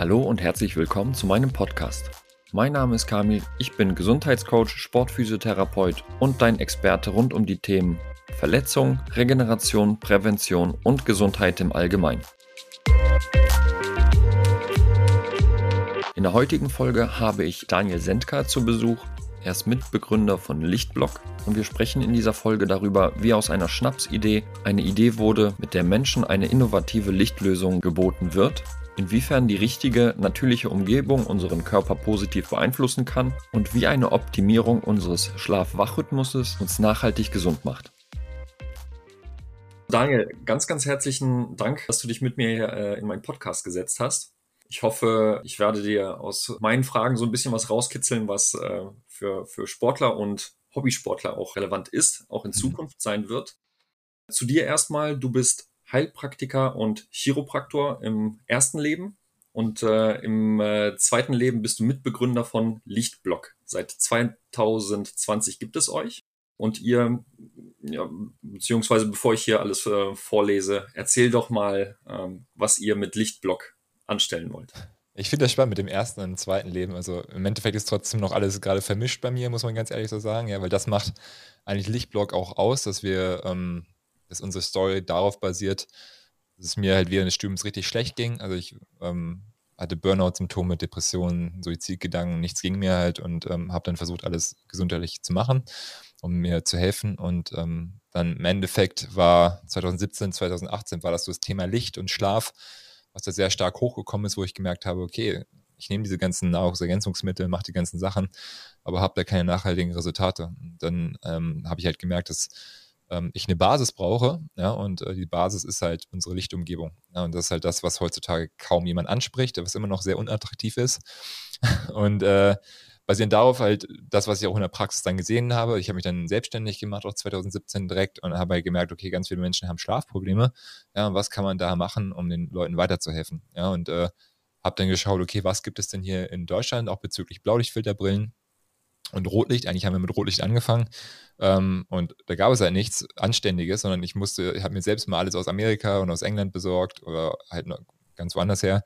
Hallo und herzlich willkommen zu meinem Podcast. Mein Name ist Kamil, ich bin Gesundheitscoach, Sportphysiotherapeut und dein Experte rund um die Themen Verletzung, Regeneration, Prävention und Gesundheit im Allgemeinen. In der heutigen Folge habe ich Daniel Sendka zu Besuch. Er ist Mitbegründer von Lichtblock und wir sprechen in dieser Folge darüber, wie aus einer Schnapsidee eine Idee wurde, mit der Menschen eine innovative Lichtlösung geboten wird inwiefern die richtige, natürliche Umgebung unseren Körper positiv beeinflussen kann und wie eine Optimierung unseres Schlaf-Wach-Rhythmuses uns nachhaltig gesund macht. Daniel, ganz, ganz herzlichen Dank, dass du dich mit mir äh, in meinen Podcast gesetzt hast. Ich hoffe, ich werde dir aus meinen Fragen so ein bisschen was rauskitzeln, was äh, für, für Sportler und Hobbysportler auch relevant ist, auch in mhm. Zukunft sein wird. Zu dir erstmal, du bist Heilpraktiker und Chiropraktor im ersten Leben. Und äh, im äh, zweiten Leben bist du Mitbegründer von Lichtblock. Seit 2020 gibt es euch. Und ihr, ja, beziehungsweise bevor ich hier alles äh, vorlese, erzähl doch mal, ähm, was ihr mit Lichtblock anstellen wollt. Ich finde das spannend mit dem ersten und zweiten Leben. Also im Endeffekt ist trotzdem noch alles gerade vermischt bei mir, muss man ganz ehrlich so sagen. Ja, weil das macht eigentlich Lichtblock auch aus, dass wir ähm, dass unsere Story darauf basiert, dass es mir halt während des Studiums richtig schlecht ging. Also ich ähm, hatte Burnout-Symptome, Depressionen, Suizidgedanken, nichts ging mir halt und ähm, habe dann versucht, alles gesundheitlich zu machen, um mir zu helfen. Und ähm, dann im Endeffekt war 2017, 2018 war das so das Thema Licht und Schlaf, was da sehr stark hochgekommen ist, wo ich gemerkt habe, okay, ich nehme diese ganzen Nahrungsergänzungsmittel, mache die ganzen Sachen, aber habe da keine nachhaltigen Resultate. Und dann ähm, habe ich halt gemerkt, dass ähm, ich eine Basis brauche. Ja, und äh, die Basis ist halt unsere Lichtumgebung. Ja, und das ist halt das, was heutzutage kaum jemand anspricht, was immer noch sehr unattraktiv ist. und äh, basierend darauf halt das, was ich auch in der Praxis dann gesehen habe. Ich habe mich dann selbstständig gemacht, auch 2017 direkt und habe halt gemerkt, okay, ganz viele Menschen haben Schlafprobleme. Ja, und was kann man da machen, um den Leuten weiterzuhelfen? Ja, und äh, habe dann geschaut, okay, was gibt es denn hier in Deutschland, auch bezüglich Blaulichtfilterbrillen? Und Rotlicht. Eigentlich haben wir mit Rotlicht angefangen ähm, und da gab es halt nichts Anständiges, sondern ich musste, ich habe mir selbst mal alles aus Amerika und aus England besorgt oder halt noch ganz woanders her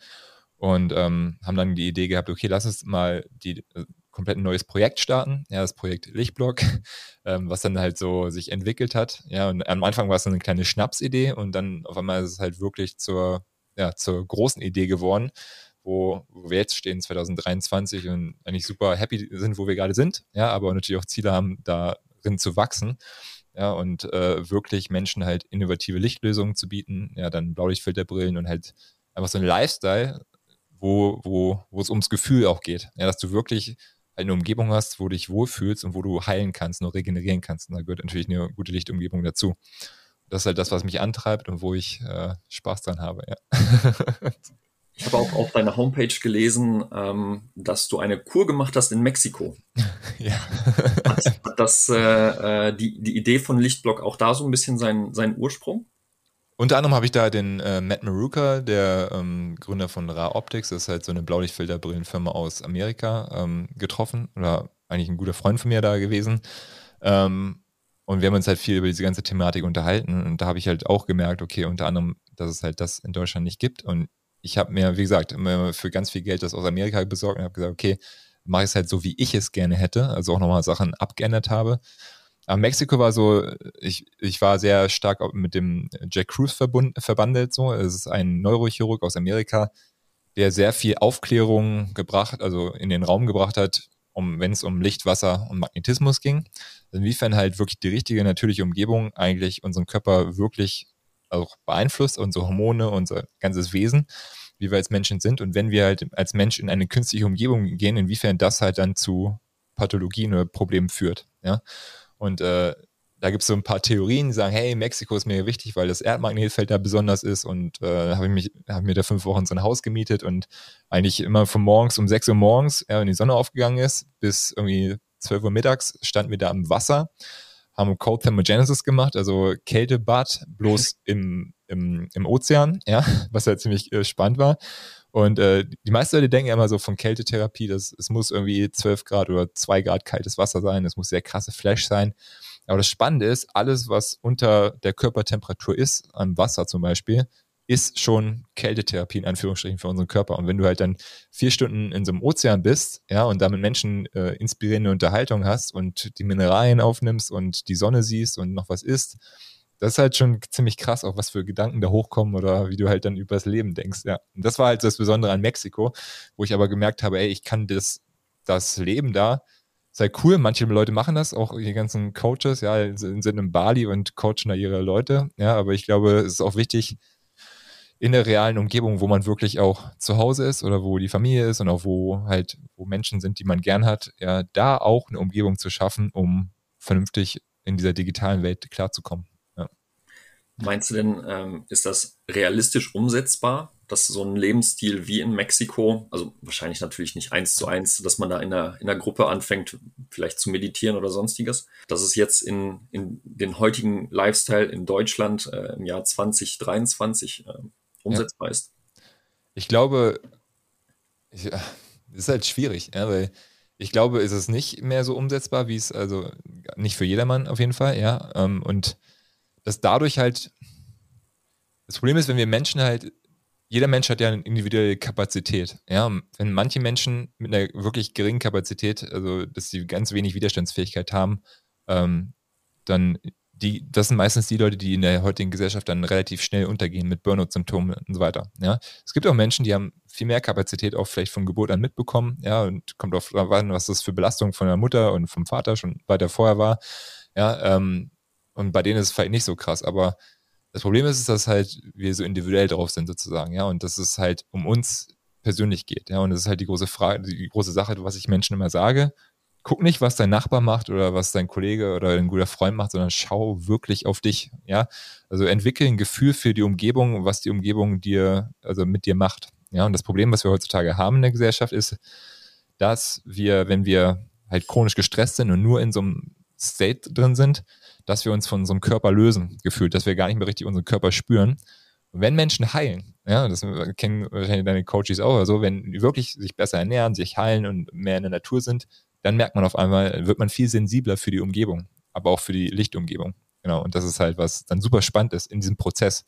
und ähm, haben dann die Idee gehabt, okay, lass uns mal die äh, komplett ein neues Projekt starten, ja, das Projekt Lichtblock, ähm, was dann halt so sich entwickelt hat, ja, und am Anfang war es eine kleine Schnapsidee und dann auf einmal ist es halt wirklich zur, ja, zur großen Idee geworden, wo, wo wir jetzt stehen, 2023 und eigentlich super happy sind, wo wir gerade sind, ja, aber natürlich auch Ziele haben, darin zu wachsen, ja, und äh, wirklich Menschen halt innovative Lichtlösungen zu bieten, ja, dann Blaulichtfilterbrillen und halt einfach so ein Lifestyle, wo, wo, wo es ums Gefühl auch geht, ja, dass du wirklich halt eine Umgebung hast, wo du dich wohlfühlst und wo du heilen kannst, nur regenerieren kannst. Und da gehört natürlich eine gute Lichtumgebung dazu. Das ist halt das, was mich antreibt und wo ich äh, Spaß dran habe, ja. Ich habe auch auf deiner Homepage gelesen, ähm, dass du eine Kur gemacht hast in Mexiko. ja. hat, hat das äh, äh, die, die Idee von Lichtblock auch da so ein bisschen seinen, seinen Ursprung? Unter anderem habe ich da den äh, Matt Maruka, der ähm, Gründer von Ra Optics, das ist halt so eine Blaulichtfilterbrillenfirma aus Amerika, ähm, getroffen. Oder eigentlich ein guter Freund von mir da gewesen. Ähm, und wir haben uns halt viel über diese ganze Thematik unterhalten. Und da habe ich halt auch gemerkt, okay, unter anderem, dass es halt das in Deutschland nicht gibt. Und ich habe mir, wie gesagt, für ganz viel Geld das aus Amerika besorgt und habe gesagt, okay, mache ich es halt so, wie ich es gerne hätte, also auch nochmal Sachen abgeändert habe. Aber Mexiko war so, ich, ich war sehr stark mit dem Jack Cruz verbandelt. So. Es ist ein Neurochirurg aus Amerika, der sehr viel Aufklärung gebracht, also in den Raum gebracht hat, um, wenn es um Licht, Wasser und Magnetismus ging. Inwiefern halt wirklich die richtige natürliche Umgebung eigentlich unseren Körper wirklich auch beeinflusst, unsere Hormone, unser ganzes Wesen, wie wir als Menschen sind. Und wenn wir halt als Mensch in eine künstliche Umgebung gehen, inwiefern das halt dann zu Pathologien oder Problemen führt. Ja? Und äh, da gibt es so ein paar Theorien, die sagen, hey, Mexiko ist mir wichtig, weil das Erdmagnetfeld da besonders ist. Und äh, habe ich mich, habe mir da fünf Wochen so ein Haus gemietet und eigentlich immer von morgens um sechs Uhr morgens, ja, wenn die Sonne aufgegangen ist, bis irgendwie zwölf Uhr mittags standen wir da am Wasser haben Cold Thermogenesis gemacht, also Kältebad, bloß im, im, im Ozean, ja, was halt ziemlich äh, spannend war. Und äh, die meisten Leute denken ja immer so von Kältetherapie, dass es muss irgendwie 12 Grad oder 2 Grad kaltes Wasser sein, es muss sehr krasse Flash sein. Aber das Spannende ist, alles, was unter der Körpertemperatur ist, am Wasser zum Beispiel, ist schon Kältetherapie in Anführungsstrichen für unseren Körper. Und wenn du halt dann vier Stunden in so einem Ozean bist, ja, und damit Menschen äh, inspirierende Unterhaltung hast und die Mineralien aufnimmst und die Sonne siehst und noch was isst, das ist halt schon ziemlich krass, auch was für Gedanken da hochkommen oder wie du halt dann übers Leben denkst, ja. Und das war halt das Besondere an Mexiko, wo ich aber gemerkt habe, ey, ich kann das, das Leben da, sei cool, manche Leute machen das, auch die ganzen Coaches, ja, sind in Bali und coachen da ihre Leute, ja, aber ich glaube, es ist auch wichtig, in der realen Umgebung, wo man wirklich auch zu Hause ist oder wo die Familie ist und auch wo halt, wo Menschen sind, die man gern hat, ja, da auch eine Umgebung zu schaffen, um vernünftig in dieser digitalen Welt klarzukommen. Ja. Meinst du denn, ähm, ist das realistisch umsetzbar, dass so ein Lebensstil wie in Mexiko, also wahrscheinlich natürlich nicht eins zu eins, dass man da in der, in der Gruppe anfängt, vielleicht zu meditieren oder sonstiges, dass es jetzt in, in den heutigen Lifestyle in Deutschland äh, im Jahr 2023 äh, umsetzbar ja. ist? Ich glaube, ich, das ist halt schwierig, ja, weil ich glaube, ist es nicht mehr so umsetzbar, wie es, also nicht für jedermann auf jeden Fall, ja. Ähm, und dass dadurch halt, das Problem ist, wenn wir Menschen halt, jeder Mensch hat ja eine individuelle Kapazität, ja. Wenn manche Menschen mit einer wirklich geringen Kapazität, also dass sie ganz wenig Widerstandsfähigkeit haben, ähm, dann die, das sind meistens die Leute, die in der heutigen Gesellschaft dann relativ schnell untergehen mit Burnout-Symptomen und so weiter. Ja. Es gibt auch Menschen, die haben viel mehr Kapazität auch vielleicht von Geburt an mitbekommen, ja, und kommt auf an, was das für Belastung von der Mutter und vom Vater schon weiter vorher war. Ja, ähm, und bei denen ist es vielleicht nicht so krass, aber das Problem ist, dass halt wir so individuell drauf sind sozusagen, ja, und dass es halt um uns persönlich geht, ja, und das ist halt die große Frage, die große Sache, was ich Menschen immer sage, guck nicht, was dein Nachbar macht oder was dein Kollege oder ein guter Freund macht, sondern schau wirklich auf dich. Ja, also entwickel ein Gefühl für die Umgebung, was die Umgebung dir, also mit dir macht. Ja, und das Problem, was wir heutzutage haben in der Gesellschaft, ist, dass wir, wenn wir halt chronisch gestresst sind und nur in so einem State drin sind, dass wir uns von unserem Körper lösen, gefühlt, dass wir gar nicht mehr richtig unseren Körper spüren. Und wenn Menschen heilen, ja, das kennen wahrscheinlich deine Coaches auch, also wenn die wirklich sich besser ernähren, sich heilen und mehr in der Natur sind, dann merkt man auf einmal, wird man viel sensibler für die Umgebung, aber auch für die Lichtumgebung. Genau. Und das ist halt, was dann super spannend ist in diesem Prozess.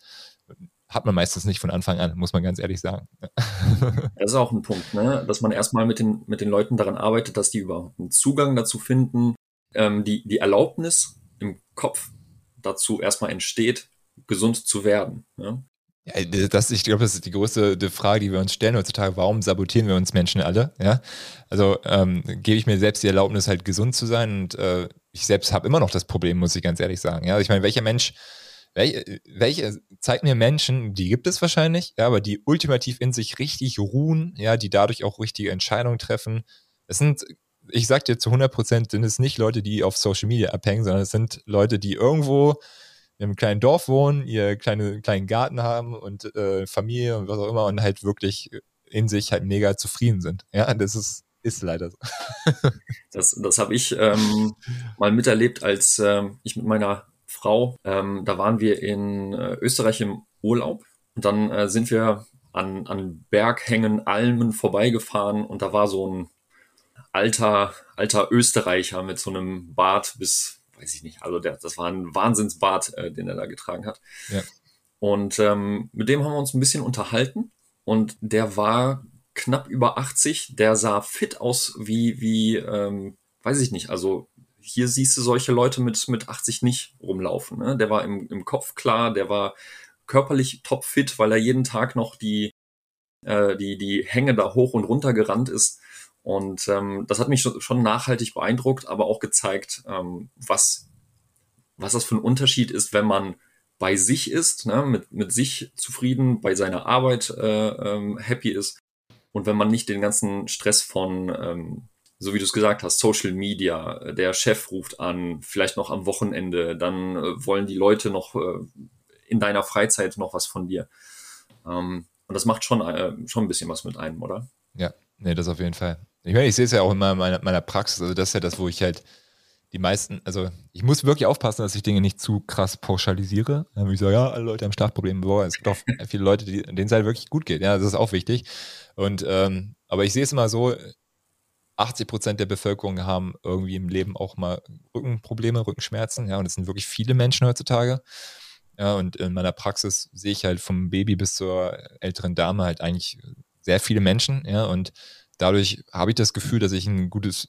Hat man meistens nicht von Anfang an, muss man ganz ehrlich sagen. Das ist auch ein Punkt, ne? dass man erstmal mit den, mit den Leuten daran arbeitet, dass die überhaupt einen Zugang dazu finden, ähm, die, die Erlaubnis im Kopf dazu erstmal entsteht, gesund zu werden. Ne? Ja, das, ich glaube, das ist die größte Frage, die wir uns stellen heutzutage. Warum sabotieren wir uns Menschen alle? Ja, also ähm, gebe ich mir selbst die Erlaubnis, halt gesund zu sein und äh, ich selbst habe immer noch das Problem, muss ich ganz ehrlich sagen. Ja, ich meine, welcher Mensch, welche, welche, zeigt mir Menschen, die gibt es wahrscheinlich, ja, aber die ultimativ in sich richtig ruhen, ja, die dadurch auch richtige Entscheidungen treffen. Es sind, ich sag dir zu 100 Prozent, sind es nicht Leute, die auf Social Media abhängen, sondern es sind Leute, die irgendwo in einem kleinen Dorf wohnen, ihr kleine, kleinen Garten haben und äh, Familie und was auch immer und halt wirklich in sich halt mega zufrieden sind. Ja, das ist, ist leider so. das das habe ich ähm, mal miterlebt, als äh, ich mit meiner Frau, ähm, da waren wir in äh, Österreich im Urlaub und dann äh, sind wir an, an Berghängen, Almen vorbeigefahren und da war so ein alter, alter Österreicher mit so einem Bart bis weiß ich nicht, also der, das war ein Wahnsinnsbart, äh, den er da getragen hat. Ja. Und ähm, mit dem haben wir uns ein bisschen unterhalten und der war knapp über 80, der sah fit aus wie, wie ähm, weiß ich nicht, also hier siehst du solche Leute mit, mit 80 nicht rumlaufen. Ne? Der war im, im Kopf klar, der war körperlich topfit, weil er jeden Tag noch die, äh, die, die Hänge da hoch und runter gerannt ist. Und ähm, das hat mich schon nachhaltig beeindruckt, aber auch gezeigt, ähm, was, was das für ein Unterschied ist, wenn man bei sich ist, ne, mit, mit sich zufrieden, bei seiner Arbeit äh, ähm, happy ist und wenn man nicht den ganzen Stress von, ähm, so wie du es gesagt hast, Social Media, der Chef ruft an, vielleicht noch am Wochenende, dann äh, wollen die Leute noch äh, in deiner Freizeit noch was von dir. Ähm, und das macht schon, äh, schon ein bisschen was mit einem, oder? Ja, nee, das auf jeden Fall. Ich meine, ich sehe es ja auch in meiner, meiner Praxis. Also, das ist ja das, wo ich halt die meisten, also ich muss wirklich aufpassen, dass ich Dinge nicht zu krass pauschalisiere. Wie ich sage, ja, alle Leute haben Schlafprobleme. Boah, es gibt auch viele Leute, die, denen es halt wirklich gut geht. Ja, das ist auch wichtig. Und, ähm, aber ich sehe es immer so, 80 Prozent der Bevölkerung haben irgendwie im Leben auch mal Rückenprobleme, Rückenschmerzen. Ja, und es sind wirklich viele Menschen heutzutage. Ja, und in meiner Praxis sehe ich halt vom Baby bis zur älteren Dame halt eigentlich sehr viele Menschen, ja, und dadurch habe ich das Gefühl, dass ich ein gutes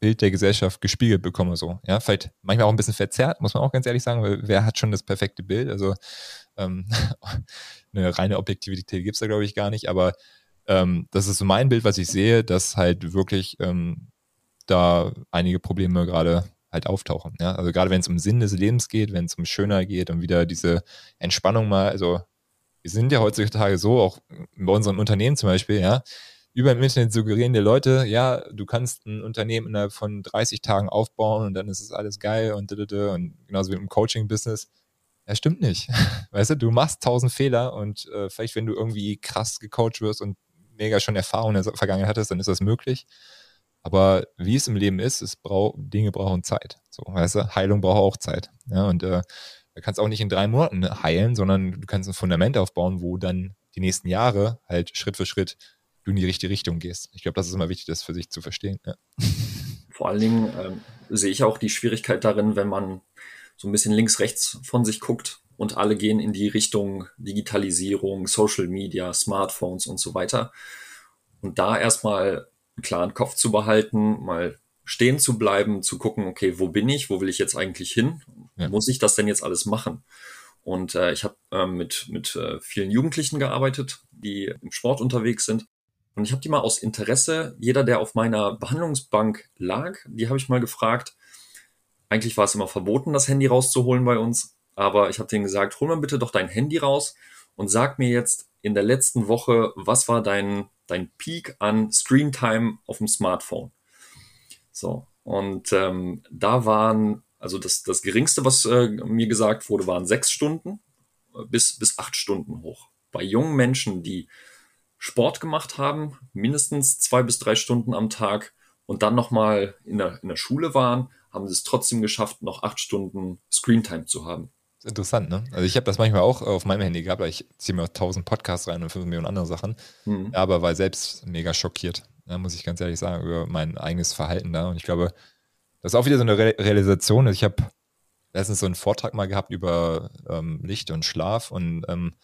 Bild der Gesellschaft gespiegelt bekomme, so. Ja, vielleicht manchmal auch ein bisschen verzerrt, muss man auch ganz ehrlich sagen, weil wer hat schon das perfekte Bild? Also ähm, eine reine Objektivität gibt es da, glaube ich, gar nicht, aber ähm, das ist so mein Bild, was ich sehe, dass halt wirklich ähm, da einige Probleme gerade halt auftauchen. Ja? Also gerade wenn es um Sinn des Lebens geht, wenn es um Schöner geht und wieder diese Entspannung mal, also wir sind ja heutzutage so, auch bei unseren Unternehmen zum Beispiel, ja, über im Internet suggerieren die Leute, ja, du kannst ein Unternehmen innerhalb von 30 Tagen aufbauen und dann ist es alles geil und und genauso wie im Coaching-Business. Ja, stimmt nicht. Weißt du, du machst tausend Fehler und äh, vielleicht, wenn du irgendwie krass gecoacht wirst und mega schon Erfahrung in der Vergangenheit hattest, dann ist das möglich. Aber wie es im Leben ist, es braucht, Dinge brauchen Zeit. So, weißt du, Heilung braucht auch Zeit. Ja, und äh, du kannst auch nicht in drei Monaten heilen, sondern du kannst ein Fundament aufbauen, wo dann die nächsten Jahre halt Schritt für Schritt du in die richtige Richtung gehst. Ich glaube, das ist immer wichtig, das für sich zu verstehen. Ja. Vor allen Dingen ähm, sehe ich auch die Schwierigkeit darin, wenn man so ein bisschen links, rechts von sich guckt und alle gehen in die Richtung Digitalisierung, Social Media, Smartphones und so weiter. Und da erstmal einen klaren Kopf zu behalten, mal stehen zu bleiben, zu gucken, okay, wo bin ich, wo will ich jetzt eigentlich hin? Ja. Muss ich das denn jetzt alles machen? Und äh, ich habe äh, mit, mit äh, vielen Jugendlichen gearbeitet, die im Sport unterwegs sind. Und ich habe die mal aus Interesse, jeder, der auf meiner Behandlungsbank lag, die habe ich mal gefragt. Eigentlich war es immer verboten, das Handy rauszuholen bei uns. Aber ich habe denen gesagt, hol mal bitte doch dein Handy raus und sag mir jetzt in der letzten Woche, was war dein dein Peak an Screentime auf dem Smartphone. So, und ähm, da waren, also das, das geringste, was äh, mir gesagt wurde, waren sechs Stunden bis, bis acht Stunden hoch. Bei jungen Menschen, die Sport gemacht haben, mindestens zwei bis drei Stunden am Tag und dann nochmal in der, in der Schule waren, haben sie es trotzdem geschafft, noch acht Stunden Screentime zu haben interessant, ne? Also ich habe das manchmal auch auf meinem Handy gehabt, weil ich ziehe mir tausend Podcasts rein und fünf Millionen andere Sachen. Mhm. Aber war selbst mega schockiert, ja, muss ich ganz ehrlich sagen, über mein eigenes Verhalten da. Und ich glaube, das ist auch wieder so eine Re Realisation. Also ich habe letztens so einen Vortrag mal gehabt über ähm, Licht und Schlaf und ähm,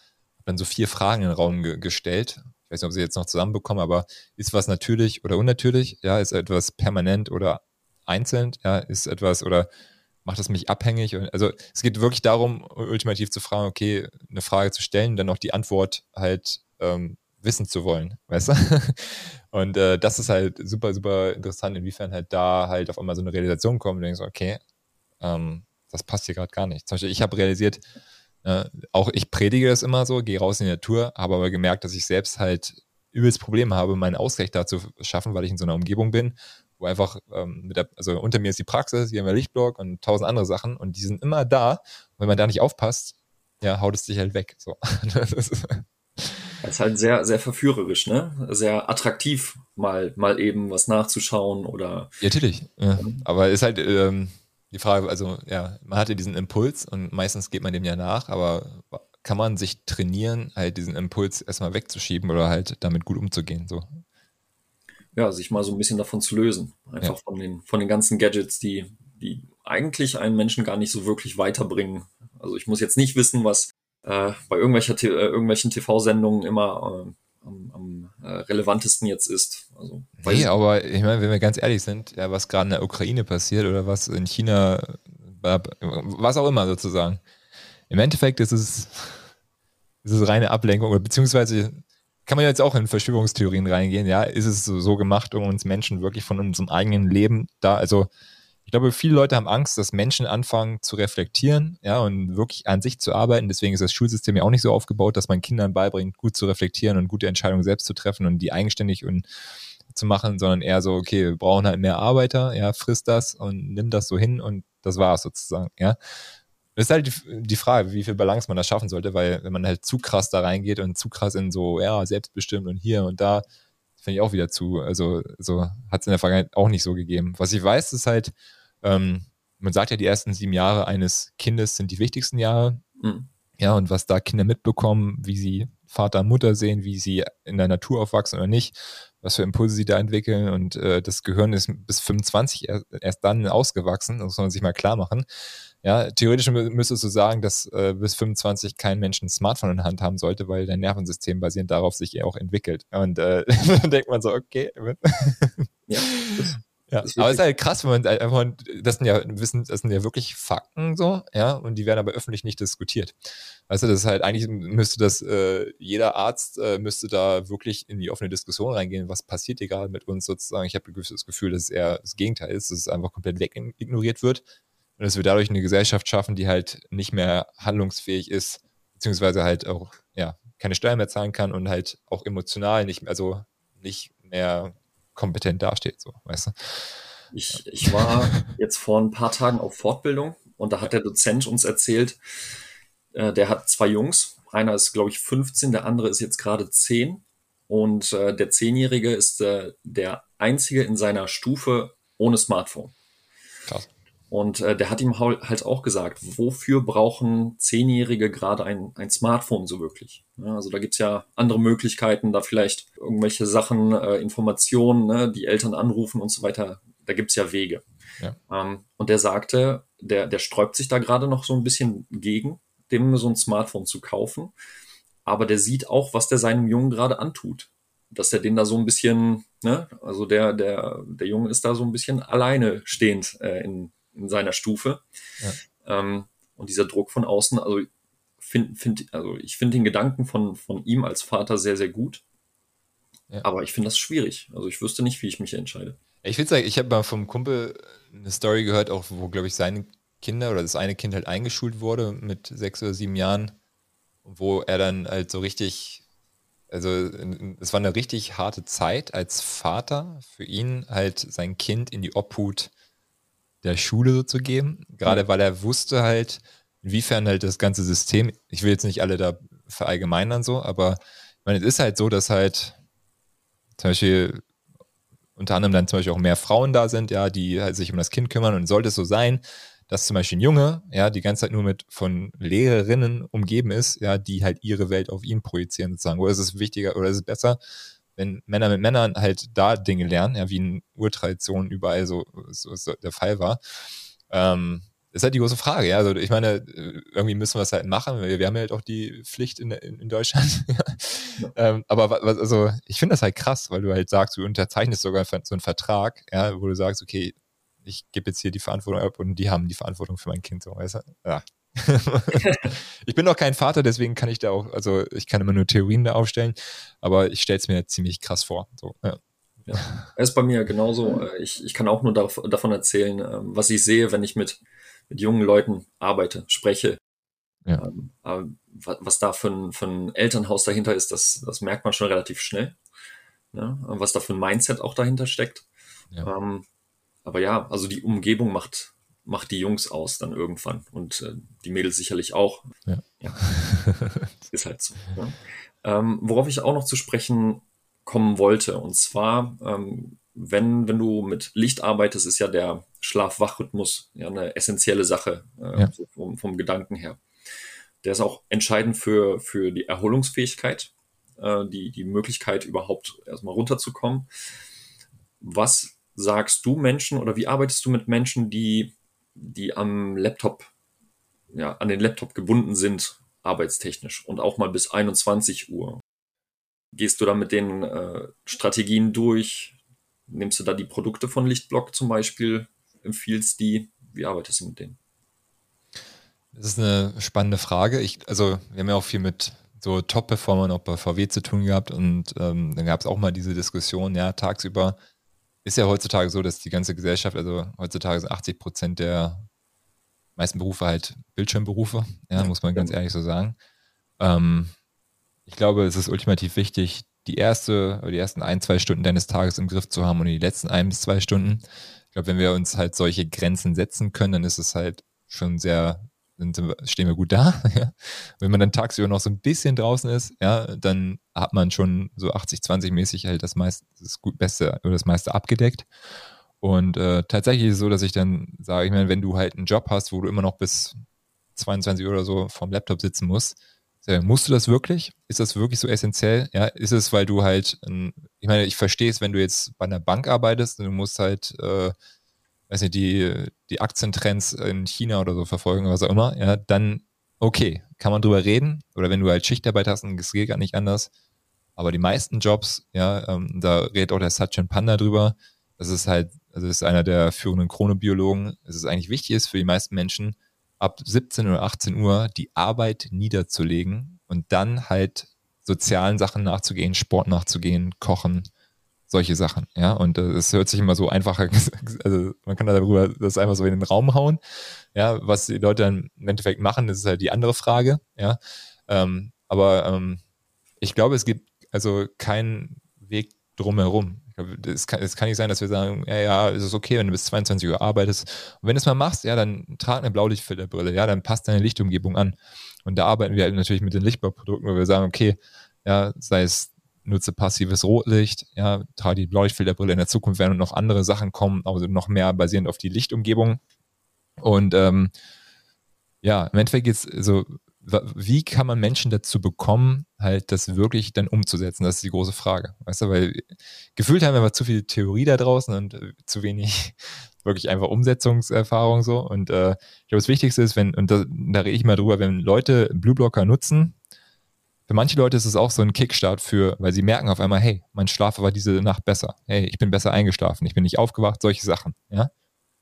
dann so vier Fragen in den Raum ge gestellt. Ich weiß nicht, ob sie jetzt noch zusammenbekommen, aber ist was natürlich oder unnatürlich? Ja, ist etwas permanent oder einzeln? Ja, ist etwas oder macht es mich abhängig? Also es geht wirklich darum, ultimativ zu fragen, okay, eine Frage zu stellen, dann noch die Antwort halt ähm, wissen zu wollen, weißt du? Und äh, das ist halt super, super interessant, inwiefern halt da halt auf einmal so eine Realisation kommt und denkst, okay, ähm, das passt hier gerade gar nicht. Zum Beispiel, ich habe realisiert, äh, auch ich predige das immer so, gehe raus in die Natur, habe aber gemerkt, dass ich selbst halt übelst Probleme habe, meinen Ausgleich da zu schaffen, weil ich in so einer Umgebung bin, wo einfach ähm, mit der, also unter mir ist die Praxis, hier haben wir Lichtblock und tausend andere Sachen und die sind immer da. Und wenn man da nicht aufpasst, ja, haut es dich halt weg. So. das, ist, das ist halt sehr, sehr verführerisch, ne? Sehr attraktiv, mal, mal eben was nachzuschauen oder. Ja, natürlich. Ja. Aber ist halt ähm, die Frage, also ja, man hatte diesen Impuls und meistens geht man dem ja nach, aber kann man sich trainieren, halt diesen Impuls erstmal wegzuschieben oder halt damit gut umzugehen? So ja, sich mal so ein bisschen davon zu lösen. Einfach ja. von, den, von den ganzen Gadgets, die, die eigentlich einen Menschen gar nicht so wirklich weiterbringen. Also ich muss jetzt nicht wissen, was äh, bei irgendwelcher, äh, irgendwelchen TV-Sendungen immer äh, am, am äh, relevantesten jetzt ist. Also, nee, aber ich meine, wenn wir ganz ehrlich sind, ja, was gerade in der Ukraine passiert oder was in China, was auch immer sozusagen. Im Endeffekt ist es, ist es reine Ablenkung, beziehungsweise kann man jetzt auch in Verschwörungstheorien reingehen, ja, ist es so, so gemacht, um uns Menschen wirklich von unserem eigenen Leben da, also ich glaube, viele Leute haben Angst, dass Menschen anfangen zu reflektieren, ja, und wirklich an sich zu arbeiten. Deswegen ist das Schulsystem ja auch nicht so aufgebaut, dass man Kindern beibringt, gut zu reflektieren und gute Entscheidungen selbst zu treffen und die eigenständig und zu machen, sondern eher so, okay, wir brauchen halt mehr Arbeiter, ja, frisst das und nimm das so hin und das war's sozusagen, ja. Das ist halt die, Frage, wie viel Balance man da schaffen sollte, weil wenn man halt zu krass da reingeht und zu krass in so, ja, selbstbestimmt und hier und da, finde ich auch wieder zu. Also, so hat es in der Vergangenheit auch nicht so gegeben. Was ich weiß, ist halt, ähm, man sagt ja, die ersten sieben Jahre eines Kindes sind die wichtigsten Jahre. Mhm. Ja, und was da Kinder mitbekommen, wie sie Vater und Mutter sehen, wie sie in der Natur aufwachsen oder nicht, was für Impulse sie da entwickeln. Und äh, das Gehirn ist bis 25 erst, erst dann ausgewachsen, das muss man sich mal klar machen. Ja, theoretisch müsstest du sagen, dass äh, bis 25 kein Mensch ein Smartphone in der Hand haben sollte, weil dein Nervensystem basierend darauf sich auch entwickelt. Und äh, dann denkt man so, okay. ja, ja, aber es ist halt krass, wenn man einfach, das sind ja Wissen, das sind ja wirklich Fakten so, ja, und die werden aber öffentlich nicht diskutiert. Weißt du, das ist halt eigentlich müsste das, äh, jeder Arzt äh, müsste da wirklich in die offene Diskussion reingehen, was passiert hier gerade mit uns sozusagen. Ich habe das Gefühl, dass es eher das Gegenteil ist, dass es einfach komplett wegignoriert wird und dass wir dadurch eine Gesellschaft schaffen, die halt nicht mehr handlungsfähig ist, beziehungsweise halt auch, ja, keine Steuern mehr zahlen kann und halt auch emotional nicht, also nicht mehr kompetent dasteht, so, weißt du? Ich, ich war jetzt vor ein paar Tagen auf Fortbildung und da hat der Dozent uns erzählt, äh, der hat zwei Jungs. Einer ist, glaube ich, 15, der andere ist jetzt gerade 10. Und äh, der Zehnjährige ist äh, der einzige in seiner Stufe ohne Smartphone. Krass. Und äh, der hat ihm halt auch gesagt, wofür brauchen Zehnjährige gerade ein, ein Smartphone so wirklich? Ja, also da gibt's ja andere Möglichkeiten, da vielleicht irgendwelche Sachen, äh, Informationen, ne, die Eltern anrufen und so weiter. Da gibt's ja Wege. Ja. Ähm, und der sagte, der, der sträubt sich da gerade noch so ein bisschen gegen, dem so ein Smartphone zu kaufen. Aber der sieht auch, was der seinem Jungen gerade antut dass er den da so ein bisschen, ne, also der, der, der Junge ist da so ein bisschen alleine stehend äh, in, in seiner Stufe. Ja. Ähm, und dieser Druck von außen, also, find, find, also ich finde den Gedanken von, von ihm als Vater sehr, sehr gut. Ja. Aber ich finde das schwierig. Also ich wüsste nicht, wie ich mich entscheide. Ich finde ich habe mal vom Kumpel eine Story gehört, auch wo, glaube ich, seine Kinder oder das eine Kind halt eingeschult wurde mit sechs oder sieben Jahren, wo er dann halt so richtig, also es war eine richtig harte Zeit als Vater für ihn, halt sein Kind in die Obhut der Schule so zu geben. Gerade mhm. weil er wusste halt, inwiefern halt das ganze System, ich will jetzt nicht alle da verallgemeinern so, aber ich meine, es ist halt so, dass halt zum Beispiel unter anderem dann zum Beispiel auch mehr Frauen da sind, ja, die halt sich um das Kind kümmern und sollte es so sein, dass zum Beispiel ein Junge, ja, die ganze Zeit nur mit von Lehrerinnen umgeben ist, ja, die halt ihre Welt auf ihn projizieren sozusagen. Oder ist es wichtiger oder ist es besser, wenn Männer mit Männern halt da Dinge lernen, ja, wie in Urtraditionen überall so, so, so der Fall war. Ähm, ist halt die große Frage, ja. Also ich meine, irgendwie müssen wir es halt machen. Wir, wir haben ja halt auch die Pflicht in, in, in Deutschland. ja. ähm, aber was, also ich finde das halt krass, weil du halt sagst, du unterzeichnest sogar so einen Vertrag, ja, wo du sagst, okay, ich gebe jetzt hier die Verantwortung ab und die haben die Verantwortung für mein Kind, so, weißt du? Ja, ich bin noch kein Vater, deswegen kann ich da auch, also ich kann immer nur Theorien da aufstellen, aber ich stelle es mir ziemlich krass vor. So, ja. Ja, ist bei mir genauso. Äh, ich, ich kann auch nur davon erzählen, ähm, was ich sehe, wenn ich mit, mit jungen Leuten arbeite, spreche. Ja. Ähm, was da für ein, für ein Elternhaus dahinter ist, das, das merkt man schon relativ schnell. Ja, was da für ein Mindset auch dahinter steckt. Ja. Ähm, aber ja, also die Umgebung macht, macht die Jungs aus dann irgendwann und äh, die Mädels sicherlich auch. Ja. ja. ist halt so. Ja. Ähm, worauf ich auch noch zu sprechen kommen wollte, und zwar, ähm, wenn, wenn du mit Licht arbeitest, ist ja der Schlaf-Wach-Rhythmus ja eine essentielle Sache äh, ja. so vom, vom Gedanken her. Der ist auch entscheidend für, für die Erholungsfähigkeit, äh, die, die Möglichkeit überhaupt erstmal runterzukommen. Was sagst du Menschen oder wie arbeitest du mit Menschen, die die am Laptop, ja, an den Laptop gebunden sind, arbeitstechnisch und auch mal bis 21 Uhr. Gehst du da mit den äh, Strategien durch? Nimmst du da die Produkte von Lichtblock zum Beispiel? Empfiehlst die? Wie arbeitest du mit denen? Das ist eine spannende Frage. Ich, also, wir haben ja auch viel mit so Top-Performern auch bei VW zu tun gehabt und ähm, dann gab es auch mal diese Diskussion, ja, tagsüber ist ja heutzutage so, dass die ganze Gesellschaft, also heutzutage sind 80 Prozent der meisten Berufe halt Bildschirmberufe, ja, muss man ganz ehrlich so sagen. Ähm, ich glaube, es ist ultimativ wichtig, die erste oder die ersten ein, zwei Stunden deines Tages im Griff zu haben und die letzten ein bis zwei Stunden. Ich glaube, wenn wir uns halt solche Grenzen setzen können, dann ist es halt schon sehr dann stehen wir gut da. Ja. Wenn man dann tagsüber noch so ein bisschen draußen ist, ja, dann hat man schon so 80-20 mäßig halt das meiste, das gut, Beste oder das meiste abgedeckt. Und äh, tatsächlich ist es so, dass ich dann sage, ich meine, wenn du halt einen Job hast, wo du immer noch bis 22 Uhr oder so vom Laptop sitzen musst, musst du das wirklich? Ist das wirklich so essentiell? Ja, ist es, weil du halt, ich meine, ich verstehe es, wenn du jetzt bei einer Bank arbeitest und du musst halt äh, weiß nicht, die, die Aktientrends in China oder so verfolgen, was auch immer, ja, dann okay, kann man drüber reden. Oder wenn du halt Schichtarbeit hast und es geht gar nicht anders. Aber die meisten Jobs, ja, ähm, da redet auch der Satchin Panda drüber. Das ist halt, also das ist einer der führenden Chronobiologen. Es ist eigentlich wichtig ist für die meisten Menschen, ab 17 oder 18 Uhr die Arbeit niederzulegen und dann halt sozialen Sachen nachzugehen, Sport nachzugehen, kochen, solche Sachen, ja. Und es hört sich immer so einfacher, also man kann darüber das einfach so in den Raum hauen. Ja, was die Leute dann im Endeffekt machen, das ist halt die andere Frage, ja. Ähm, aber ähm, ich glaube, es gibt also keinen Weg drumherum. Es kann, kann nicht sein, dass wir sagen, ja, ja, es ist okay, wenn du bis 22 Uhr arbeitest. Und wenn du es mal machst, ja, dann trag eine Blaulichtfilterbrille, ja, dann passt deine Lichtumgebung an. Und da arbeiten wir halt natürlich mit den Lichtbauprodukten, wo wir sagen, okay, ja, sei es nutze passives Rotlicht, ja, trage die Blaulichtfilterbrille in der Zukunft werden noch andere Sachen kommen, also noch mehr basierend auf die Lichtumgebung. Und ähm, ja, im Endeffekt jetzt so, wie kann man Menschen dazu bekommen, halt das wirklich dann umzusetzen? Das ist die große Frage. Weißt du, weil gefühlt haben wir aber zu viel Theorie da draußen und äh, zu wenig wirklich einfach Umsetzungserfahrung so. Und äh, ich glaube, das Wichtigste ist, wenn, und da, da rede ich mal drüber, wenn Leute Blueblocker nutzen, für manche Leute ist es auch so ein Kickstart für, weil sie merken auf einmal, hey, mein Schlaf war diese Nacht besser. Hey, ich bin besser eingeschlafen, ich bin nicht aufgewacht, solche Sachen, ja.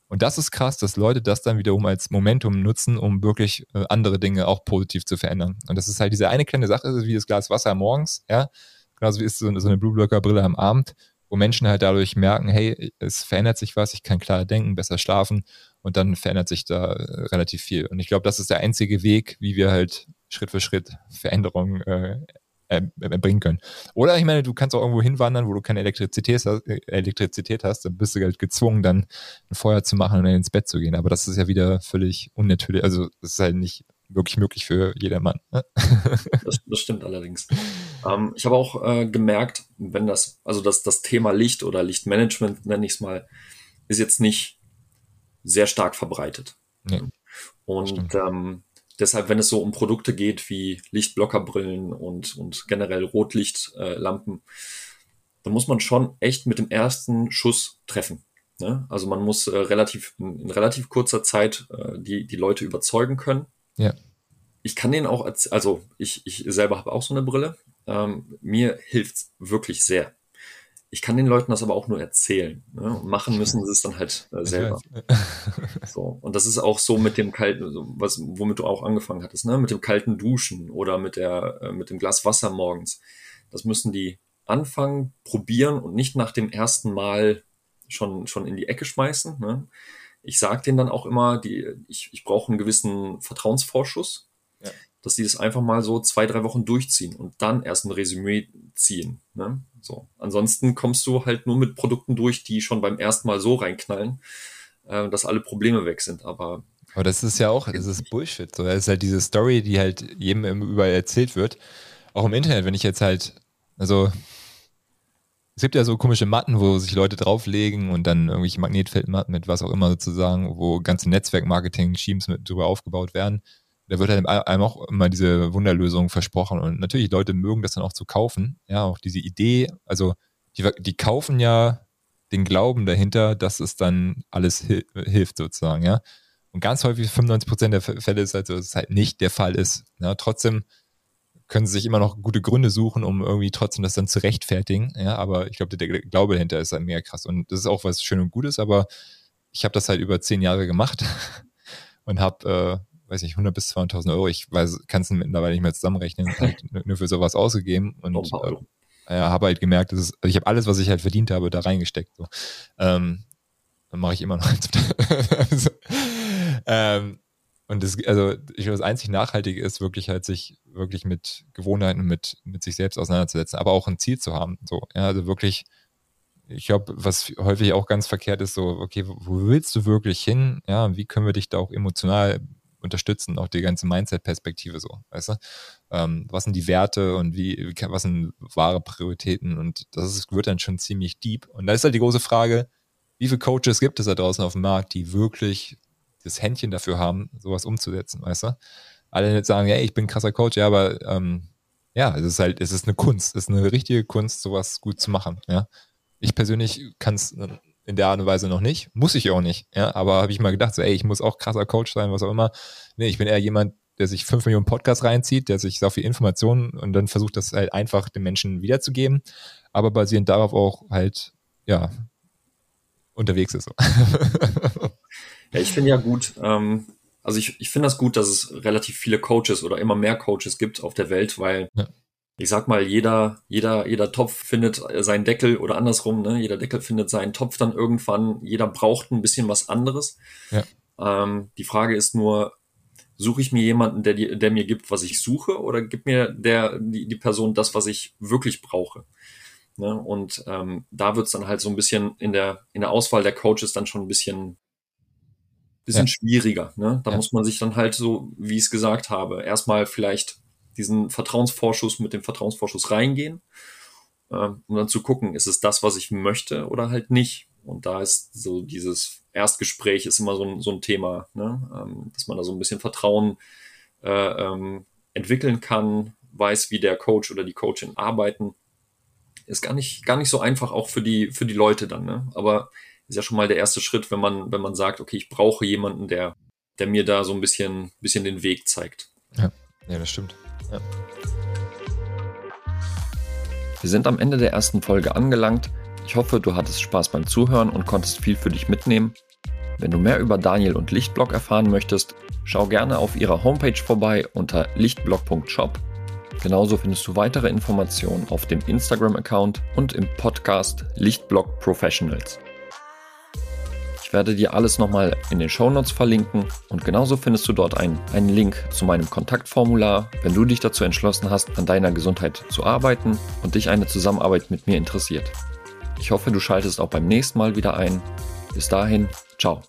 Und das ist krass, dass Leute das dann wiederum als Momentum nutzen, um wirklich äh, andere Dinge auch positiv zu verändern. Und das ist halt diese eine kleine Sache, wie das Glas Wasser morgens, ja. Genauso wie ist so, so eine Blue Blocker Brille am Abend, wo Menschen halt dadurch merken, hey, es verändert sich was, ich kann klarer denken, besser schlafen und dann verändert sich da äh, relativ viel. Und ich glaube, das ist der einzige Weg, wie wir halt Schritt für Schritt Veränderungen äh, erbringen können. Oder ich meine, du kannst auch irgendwo hinwandern, wo du keine Elektrizität hast, äh, Elektrizität hast, dann bist du halt gezwungen, dann ein Feuer zu machen und dann ins Bett zu gehen. Aber das ist ja wieder völlig unnatürlich. Also das ist halt nicht wirklich möglich für jedermann. Ne? das, das stimmt allerdings. Ähm, ich habe auch äh, gemerkt, wenn das, also das, das Thema Licht oder Lichtmanagement, nenne ich es mal, ist jetzt nicht sehr stark verbreitet. Nee, und ähm, deshalb, wenn es so um Produkte geht wie Lichtblockerbrillen und, und generell Rotlichtlampen, äh, dann muss man schon echt mit dem ersten Schuss treffen. Ne? Also man muss äh, relativ in, in, relativ kurzer Zeit äh, die, die Leute überzeugen können. Ja. Ich kann denen auch, also ich, ich selber habe auch so eine Brille. Ähm, mir hilft wirklich sehr. Ich kann den Leuten das aber auch nur erzählen. Ne? Und machen müssen sie es dann halt äh, selber. so. Und das ist auch so mit dem kalten, was, womit du auch angefangen hattest, ne? mit dem kalten Duschen oder mit, der, äh, mit dem Glas Wasser morgens. Das müssen die anfangen, probieren und nicht nach dem ersten Mal schon, schon in die Ecke schmeißen. Ne? Ich sage denen dann auch immer, die, ich, ich brauche einen gewissen Vertrauensvorschuss, ja. dass die das einfach mal so zwei, drei Wochen durchziehen und dann erst ein Resümee ziehen. Ne? So. Ansonsten kommst du halt nur mit Produkten durch, die schon beim ersten Mal so reinknallen, äh, dass alle Probleme weg sind. Aber aber das ist ja auch, das ist Bullshit. So, das ist halt diese Story, die halt jedem überall erzählt wird. Auch im Internet, wenn ich jetzt halt, also es gibt ja so komische Matten, wo sich Leute drauflegen und dann irgendwelche Magnetfeldmatten mit was auch immer sozusagen, wo ganze Netzwerk-Marketing-Schemes mit drüber aufgebaut werden da wird halt einem auch immer diese Wunderlösung versprochen. Und natürlich, Leute mögen das dann auch zu kaufen. Ja, auch diese Idee, also die, die kaufen ja den Glauben dahinter, dass es dann alles hil hilft sozusagen, ja. Und ganz häufig, 95 Prozent der Fälle ist halt so, dass es halt nicht der Fall ist. Ja, trotzdem können sie sich immer noch gute Gründe suchen, um irgendwie trotzdem das dann zu rechtfertigen. Ja, aber ich glaube, der Glaube dahinter ist halt mega krass. Und das ist auch was schön und Gutes, aber ich habe das halt über zehn Jahre gemacht und habe äh, weiß nicht, 100 bis 200.000 Euro, ich weiß, kann es mittlerweile nicht mehr zusammenrechnen, halt nur für sowas ausgegeben und äh, ja, habe halt gemerkt, dass es, also ich habe alles, was ich halt verdient habe, da reingesteckt. So. Ähm, dann mache ich immer noch eins. also, ähm, und das, also ich glaube, das einzig Nachhaltige ist wirklich halt sich wirklich mit Gewohnheiten und mit, mit sich selbst auseinanderzusetzen, aber auch ein Ziel zu haben. So, ja, also wirklich, ich glaube, was häufig auch ganz verkehrt ist, so, okay, wo willst du wirklich hin? Ja, wie können wir dich da auch emotional unterstützen, auch die ganze Mindset-Perspektive so, weißt du? Ähm, was sind die Werte und wie, was sind wahre Prioritäten und das ist, wird dann schon ziemlich deep. Und da ist halt die große Frage, wie viele Coaches gibt es da draußen auf dem Markt, die wirklich das Händchen dafür haben, sowas umzusetzen, weißt du? Alle nicht sagen, ja, ich bin krasser Coach, ja, aber ähm, ja, es ist halt, es ist eine Kunst, es ist eine richtige Kunst, sowas gut zu machen, ja. Ich persönlich kann es in der Art und Weise noch nicht. Muss ich auch nicht. Ja, aber habe ich mal gedacht, so, ey, ich muss auch krasser Coach sein, was auch immer. Nee, ich bin eher jemand, der sich fünf Millionen Podcasts reinzieht, der sich so viel Informationen und dann versucht, das halt einfach den Menschen wiederzugeben, aber basierend darauf auch halt, ja, unterwegs ist. So. ja, ich finde ja gut, ähm, also ich, ich finde das gut, dass es relativ viele Coaches oder immer mehr Coaches gibt auf der Welt, weil ja. Ich sag mal, jeder, jeder, jeder Topf findet seinen Deckel oder andersrum, ne? Jeder Deckel findet seinen Topf dann irgendwann. Jeder braucht ein bisschen was anderes. Ja. Ähm, die Frage ist nur, suche ich mir jemanden, der, der mir gibt, was ich suche, oder gibt mir der, die, die Person das, was ich wirklich brauche? Ne? Und ähm, da wird's dann halt so ein bisschen in der, in der Auswahl der Coaches dann schon ein bisschen bisschen ja. schwieriger. Ne? Da ja. muss man sich dann halt so, wie ich es gesagt habe, erstmal vielleicht diesen Vertrauensvorschuss mit dem Vertrauensvorschuss reingehen, äh, um dann zu gucken, ist es das, was ich möchte oder halt nicht. Und da ist so dieses Erstgespräch ist immer so ein, so ein Thema, ne? ähm, dass man da so ein bisschen Vertrauen äh, ähm, entwickeln kann, weiß, wie der Coach oder die Coachin arbeiten. Ist gar nicht, gar nicht so einfach auch für die, für die Leute dann. Ne? Aber ist ja schon mal der erste Schritt, wenn man, wenn man sagt, okay, ich brauche jemanden, der, der mir da so ein bisschen, bisschen den Weg zeigt. Ja, ja das stimmt. Ja. Wir sind am Ende der ersten Folge angelangt. Ich hoffe, du hattest Spaß beim Zuhören und konntest viel für dich mitnehmen. Wenn du mehr über Daniel und Lichtblock erfahren möchtest, schau gerne auf ihrer Homepage vorbei unter lichtblock.shop. Genauso findest du weitere Informationen auf dem Instagram-Account und im Podcast Lichtblock Professionals werde dir alles nochmal in den Shownotes verlinken und genauso findest du dort einen, einen Link zu meinem Kontaktformular, wenn du dich dazu entschlossen hast, an deiner Gesundheit zu arbeiten und dich eine Zusammenarbeit mit mir interessiert. Ich hoffe, du schaltest auch beim nächsten Mal wieder ein. Bis dahin, ciao.